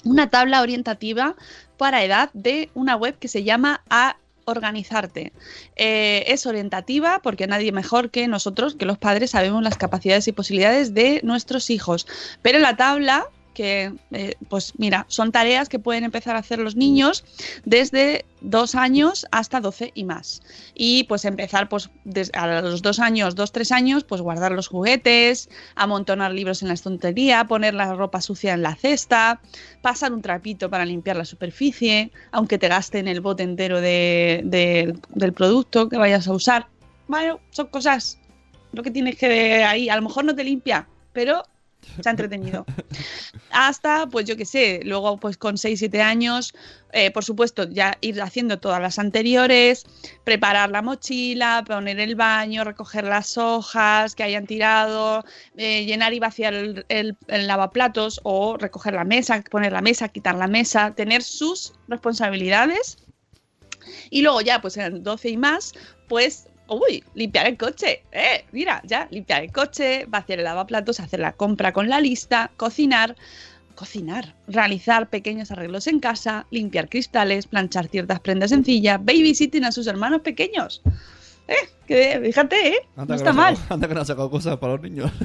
una tabla orientativa para edad de una web que se llama A organizarte. Eh, es orientativa porque nadie mejor que nosotros, que los padres, sabemos las capacidades y posibilidades de nuestros hijos. Pero la tabla que, eh, pues mira, son tareas que pueden empezar a hacer los niños desde dos años hasta 12 y más. Y pues empezar pues a los dos años, dos, tres años, pues guardar los juguetes, amontonar libros en la estantería, poner la ropa sucia en la cesta, pasar un trapito para limpiar la superficie, aunque te gasten el bote entero de, del producto que vayas a usar. Bueno, son cosas, lo que tienes que ahí, a lo mejor no te limpia, pero se ha entretenido. Hasta, pues yo qué sé, luego pues con 6, 7 años, eh, por supuesto, ya ir haciendo todas las anteriores, preparar la mochila, poner el baño, recoger las hojas que hayan tirado, eh, llenar y vaciar el, el, lavaplatos o recoger la mesa, poner la mesa, quitar la mesa, tener sus responsabilidades. Y luego ya, pues en 12 y más, pues uy, limpiar el coche, eh, mira, ya, limpiar el coche, vaciar el lavaplatos, hacer la compra con la lista, cocinar, cocinar, realizar pequeños arreglos en casa, limpiar cristales, planchar ciertas prendas sencillas, babysitting a sus hermanos pequeños. Eh, que, fíjate, eh, no está mal. [laughs] anda que no ha sacado cosas para los niños. [laughs]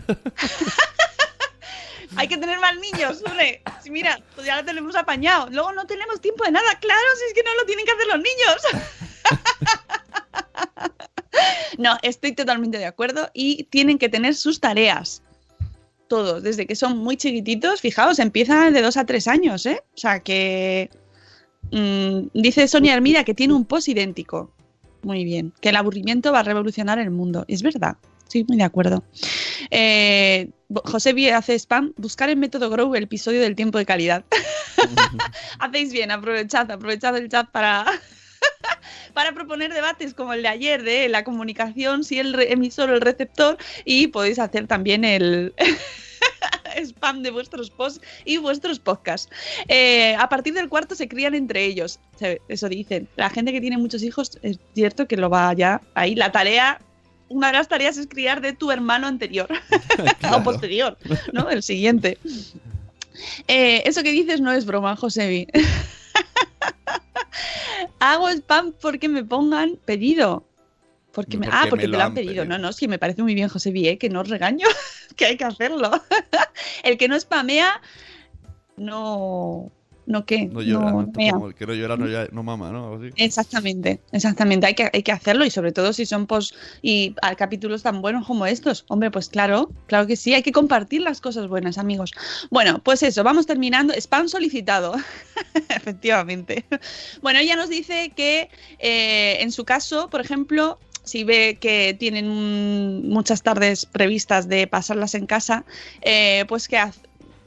Hay que tener más niños, hombre. Mira, pues ya lo tenemos apañado. Luego no tenemos tiempo de nada. Claro, si es que no lo tienen que hacer los niños. [laughs] No, estoy totalmente de acuerdo y tienen que tener sus tareas. Todos, desde que son muy chiquititos, fijaos, empiezan de dos a tres años, ¿eh? O sea que. Mm, dice Sonia Hermida que tiene un post idéntico. Muy bien. Que el aburrimiento va a revolucionar el mundo. Es verdad. Sí, muy de acuerdo. Eh, José Vie hace spam. Buscar el método Grow el episodio del tiempo de calidad. [laughs] [laughs] Hacéis bien, aprovechad, aprovechad el chat para, para proponer debates como el de ayer de la comunicación, si el emisor o el receptor, y podéis hacer también el, [laughs] spam de vuestros posts y vuestros podcasts. Eh, a partir del cuarto se crían entre ellos. Eso dicen. La gente que tiene muchos hijos es cierto que lo va ya ahí. La tarea, una de las tareas es criar de tu hermano anterior [laughs] [laughs] o posterior, ¿no? El siguiente. Eh, eso que dices no es broma, Josebi. Hago spam porque me pongan pedido. Porque me, Porque ah, porque me lo han han pedido. pedido. No, no, sí, me parece muy bien, José Vie, que no os regaño, [laughs] que hay que hacerlo. [laughs] El que no spamea, no. ¿No qué? No llora, No ¿no? mea. Como el que no llora no, ya- no mama, ¿no? Así. Exactamente, exactamente. Hay que, hay que hacerlo y sobre todo si son post y ah, capítulos tan buenos como estos. Hombre, pues claro, claro que sí. Hay que compartir las cosas buenas, amigos. Bueno, pues eso, vamos terminando. Spam solicitado. [laughs] Efectivamente. Bueno, ella nos dice que eh, en su caso, por ejemplo, si ve que tienen muchas tardes previstas de pasarlas en casa, eh, pues que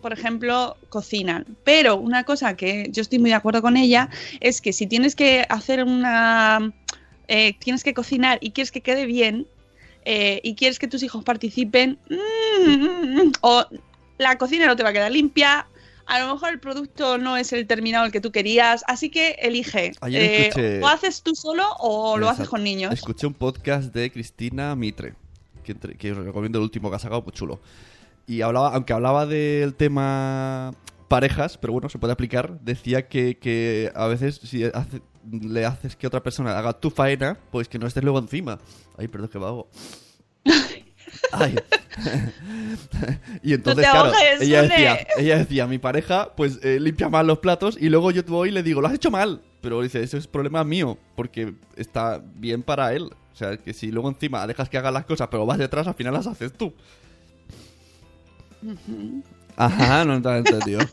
por ejemplo, cocinan. Pero una cosa que yo estoy muy de acuerdo con ella es que si tienes que hacer una... eh, tienes que cocinar y quieres que quede bien eh, y quieres que tus hijos participen, mm, mm, mm, o la cocina no te va a quedar limpia, a lo mejor el producto no es el terminado el que tú querías, así que elige. Ayer Eh, escuché- o haces tú solo o lo haces con niños. Escuché un podcast de Cristina Mitre, que, entre- que os recomiendo el último que ha sacado, pues chulo. Y hablaba, aunque hablaba del tema parejas, pero bueno, se puede aplicar, decía que, que a veces si hace- le haces que otra persona haga tu faena, pues que no estés luego encima. Ay, perdón, que vago. [laughs] Ay. [laughs] y entonces, claro, ahogues, ella decía, ella decía, mi pareja, pues eh, limpia mal los platos y luego yo voy y le digo, lo has hecho mal. Pero dice, eso es problema mío, porque está bien para él. O sea, que si luego encima dejas que haga las cosas, pero vas detrás, al final las haces tú. Ajá, no has entendido. [laughs]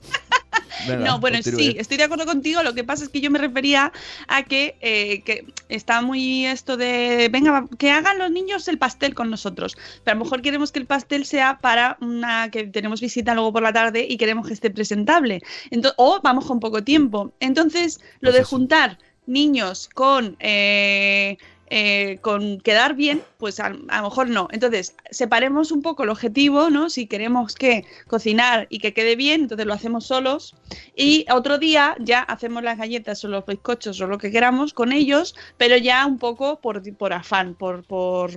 Venga, no, bueno, continúe. sí, estoy de acuerdo contigo. Lo que pasa es que yo me refería a que, eh, que está muy esto de, venga, que hagan los niños el pastel con nosotros. Pero a lo mejor queremos que el pastel sea para una que tenemos visita luego por la tarde y queremos que esté presentable. Ento- o vamos con poco tiempo. Entonces, lo Pues de eso. juntar niños con... eh, eh, con quedar bien, pues a, lo mejor no. Entonces, separemos un poco el objetivo, ¿no? Si queremos que cocinar y que quede bien, entonces lo hacemos solos. Y otro día ya hacemos las galletas o los bizcochos o lo que queramos con ellos, pero ya un poco por, por afán, por, por,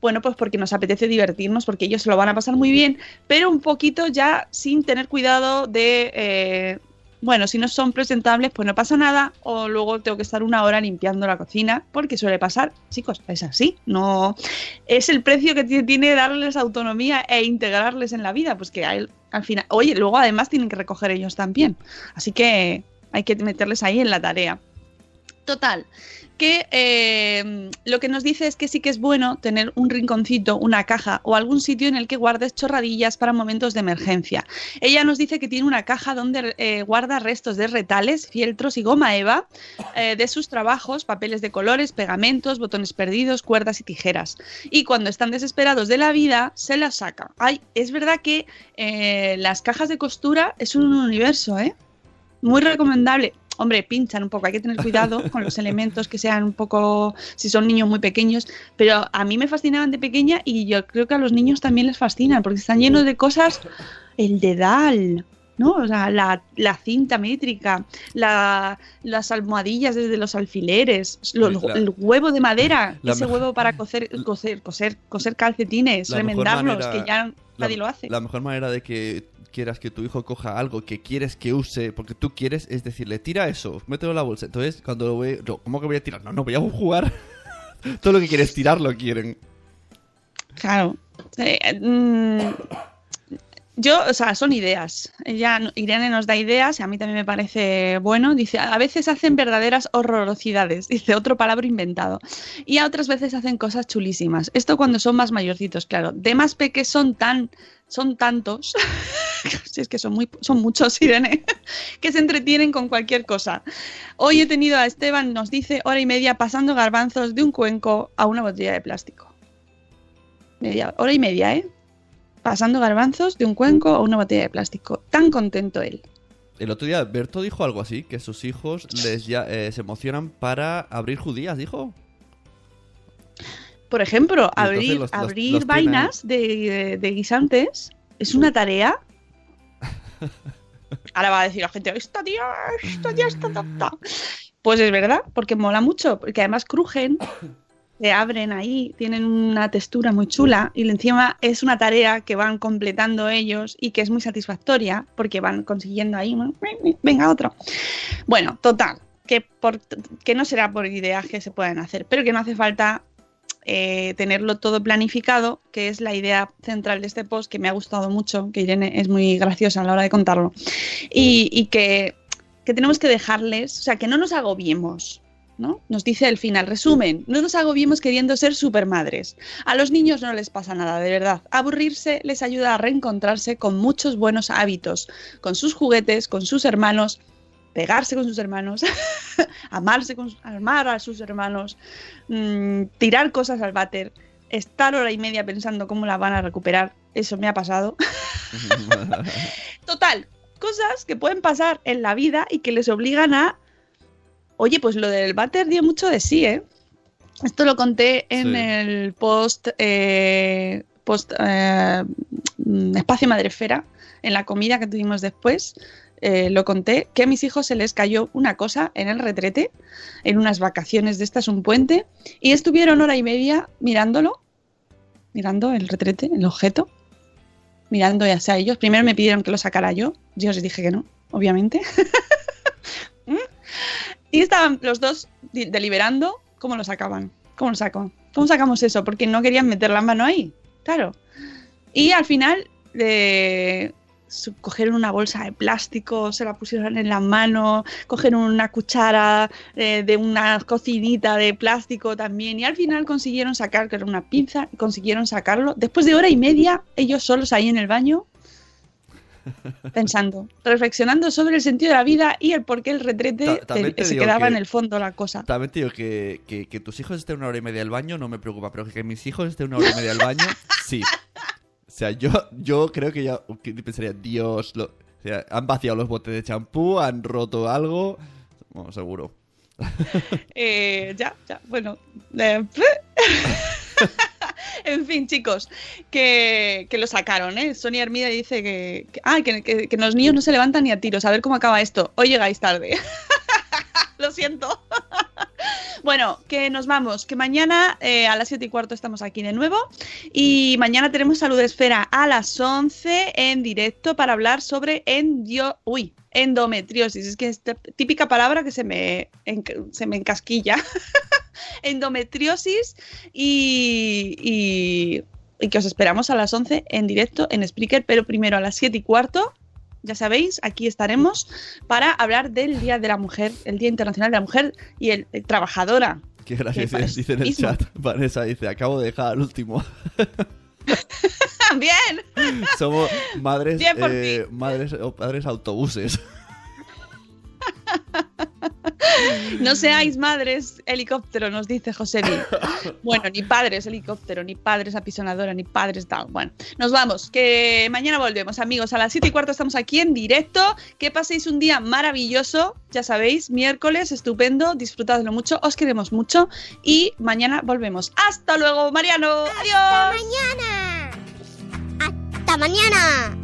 bueno, pues porque nos apetece divertirnos, porque ellos se lo van a pasar muy bien, pero un poquito ya sin tener cuidado de, eh, bueno, si no son presentables, pues no pasa nada, o luego tengo que estar una hora limpiando la cocina, porque suele pasar, chicos, es así, no es el precio que ti- tiene darles autonomía e integrarles en la vida, pues que a él, al final, oye, luego además tienen que recoger ellos también, así que hay que meterles ahí en la tarea. Total, que eh, lo que nos dice es que sí que es bueno tener un rinconcito, una caja o algún sitio en el que guardes chorradillas para momentos de emergencia. Ella nos dice que tiene una caja donde eh, guarda restos de retales, fieltros y goma eva eh, de sus trabajos, papeles de colores, pegamentos, botones perdidos, cuerdas y tijeras. Y cuando están desesperados de la vida, se las saca. Ay, es verdad que las cajas de costura es un universo, ¿eh? Muy recomendable. Hombre, pinchan un poco, hay que tener cuidado con los elementos que sean un poco, si son niños muy pequeños, pero a mí me fascinaban de pequeña y yo creo que a los niños también les fascinan porque están llenos de cosas, el dedal, ¿no? O sea, la, la cinta métrica, la- las almohadillas desde los alfileres, la- el huevo de madera, [laughs] ese huevo para coser, coser, coser, coser calcetines, remendarlos, manera- que ya nadie lo hace. La mejor manera de que quieras que tu hijo coja algo que quieres que use, porque tú quieres, es decirle, tira eso, mételo en la bolsa. Entonces, cuando lo ve, ¿cómo que voy a tirar? No, no, voy a jugar. [laughs] Todo lo que quieres tirar lo quieren. Claro. Eh, mm, yo, o sea, son ideas. Ella, Irene nos da ideas y a mí también me parece bueno. Dice, a veces hacen verdaderas horrorosidades, [laughs] dice otro palabra inventado. Y a otras veces hacen cosas chulísimas. Esto cuando son más mayorcitos, claro. De más peques son tan, son tantos, [laughs] [laughs] si es que son, muy, son muchos, Irene, [laughs] que se entretienen con cualquier cosa. Hoy he tenido a Esteban, nos dice, hora y media pasando garbanzos de un cuenco a una botella de plástico. Media, hora y media, ¿eh? Pasando garbanzos de un cuenco a una botella de plástico. Tan contento él. El otro día Berto dijo algo así, que sus hijos les ya, eh, se emocionan para abrir judías, dijo. Por ejemplo, abrir, los- los- abrir los vainas de, de guisantes es una tarea Ahora va a decir la gente, esta tía, esta tía está tonta. Pues es verdad, porque mola mucho, porque además crujen, [coughs] se abren ahí, tienen una textura muy chula y encima es una tarea que van completando ellos y que es muy satisfactoria porque van consiguiendo ahí, venga otro. Bueno, total, que, por, que no será por ideas que se puedan hacer, pero que no hace falta eh, tenerlo todo planificado, que es la idea central de este post que me ha gustado mucho, que Irene es muy graciosa a la hora de contarlo, y, y que, que tenemos que dejarles, o sea, que no nos agobiemos, ¿no? Nos dice el final, resumen, no nos agobiemos queriendo ser supermadres. A los niños no les pasa nada, de verdad. Aburrirse les ayuda a reencontrarse con muchos buenos hábitos, con sus juguetes, con sus hermanos, pegarse con sus hermanos, [laughs] amarse con, amar a sus hermanos, mmm, tirar cosas al váter, estar hora y media pensando cómo la van a recuperar. Eso me ha pasado. [laughs] Total, cosas que pueden pasar en la vida y que les obligan a Oye, pues lo del váter dio mucho de sí, ¿eh? Esto lo conté en Sí. el post, eh, post eh, mm, Espacio Madrefera, en la comida que tuvimos después. Eh, lo conté, que a mis hijos se les cayó una cosa en el retrete, en unas vacaciones de estas, un puente, y estuvieron hora y media mirándolo, mirando el retrete, el objeto, mirando ya sea ellos. Primero me pidieron que lo sacara yo, yo les dije que no, obviamente. [laughs] Y estaban los dos deliberando cómo lo sacaban. ¿Cómo lo saco? ¿Cómo sacamos eso? Porque no querían meter la mano ahí. Claro. Y al final eh, cogieron una bolsa de plástico, se la pusieron en la mano, cogieron una cuchara eh, de una cocinita de plástico también. Y al final consiguieron sacar, que era una pinza, consiguieron sacarlo. Después de hora y media, ellos solos ahí en el baño, [laughs] pensando, reflexionando sobre el sentido de la vida y el por qué el retrete Ta- también te- te se quedaba que- en el fondo la cosa. También te digo que, que, que tus hijos estén una hora y media al baño no me preocupa, pero que mis hijos estén una hora y media al baño, sí. [laughs] O sea, yo, yo creo que ya pensaría, Dios, lo- o sea, han vaciado los botes de champú, han roto algo, bueno, seguro. [laughs] Eh, ya, ya, bueno. eh, [laughs] en fin, chicos, que, que lo sacaron, ¿eh? Sonia Hermida dice que, que, ah, que- que los niños no se levantan ni a tiros. A ver cómo acaba esto. Hoy llegáis tarde. [laughs] [laughs] lo siento. [laughs] Bueno, que nos vamos, que mañana eh, a las 7 y cuarto estamos aquí de nuevo y mañana tenemos Salud Esfera a las 11 en directo para hablar sobre endio uy, endometriosis. Es que es típica palabra que se me, enc- se me encasquilla. [laughs] endometriosis y, y, y que os esperamos a las 11 en directo en Spreaker, pero primero a las 7 y cuarto ya sabéis, aquí estaremos para hablar del Día de la Mujer, el Día Internacional de la Mujer y el, el trabajadora. Qué gracias, dice en el mismo. chat. Vanessa dice, acabo de dejar al último. [laughs] Bien. [laughs] Somos madres, Bien eh, madres o padres autobuses. [laughs] No seáis madres helicóptero, nos dice José. Bueno, ni padres helicóptero, ni padres apisonadora, ni padres tal. Bueno, nos vamos, que mañana volvemos, amigos. A las 7 y cuarto estamos aquí en directo. Que paséis un día maravilloso, ya sabéis, miércoles, estupendo, disfrutadlo mucho, os queremos mucho y mañana volvemos. ¡Hasta luego, Mariano! ¡Adiós! mañana! ¡Hasta mañana!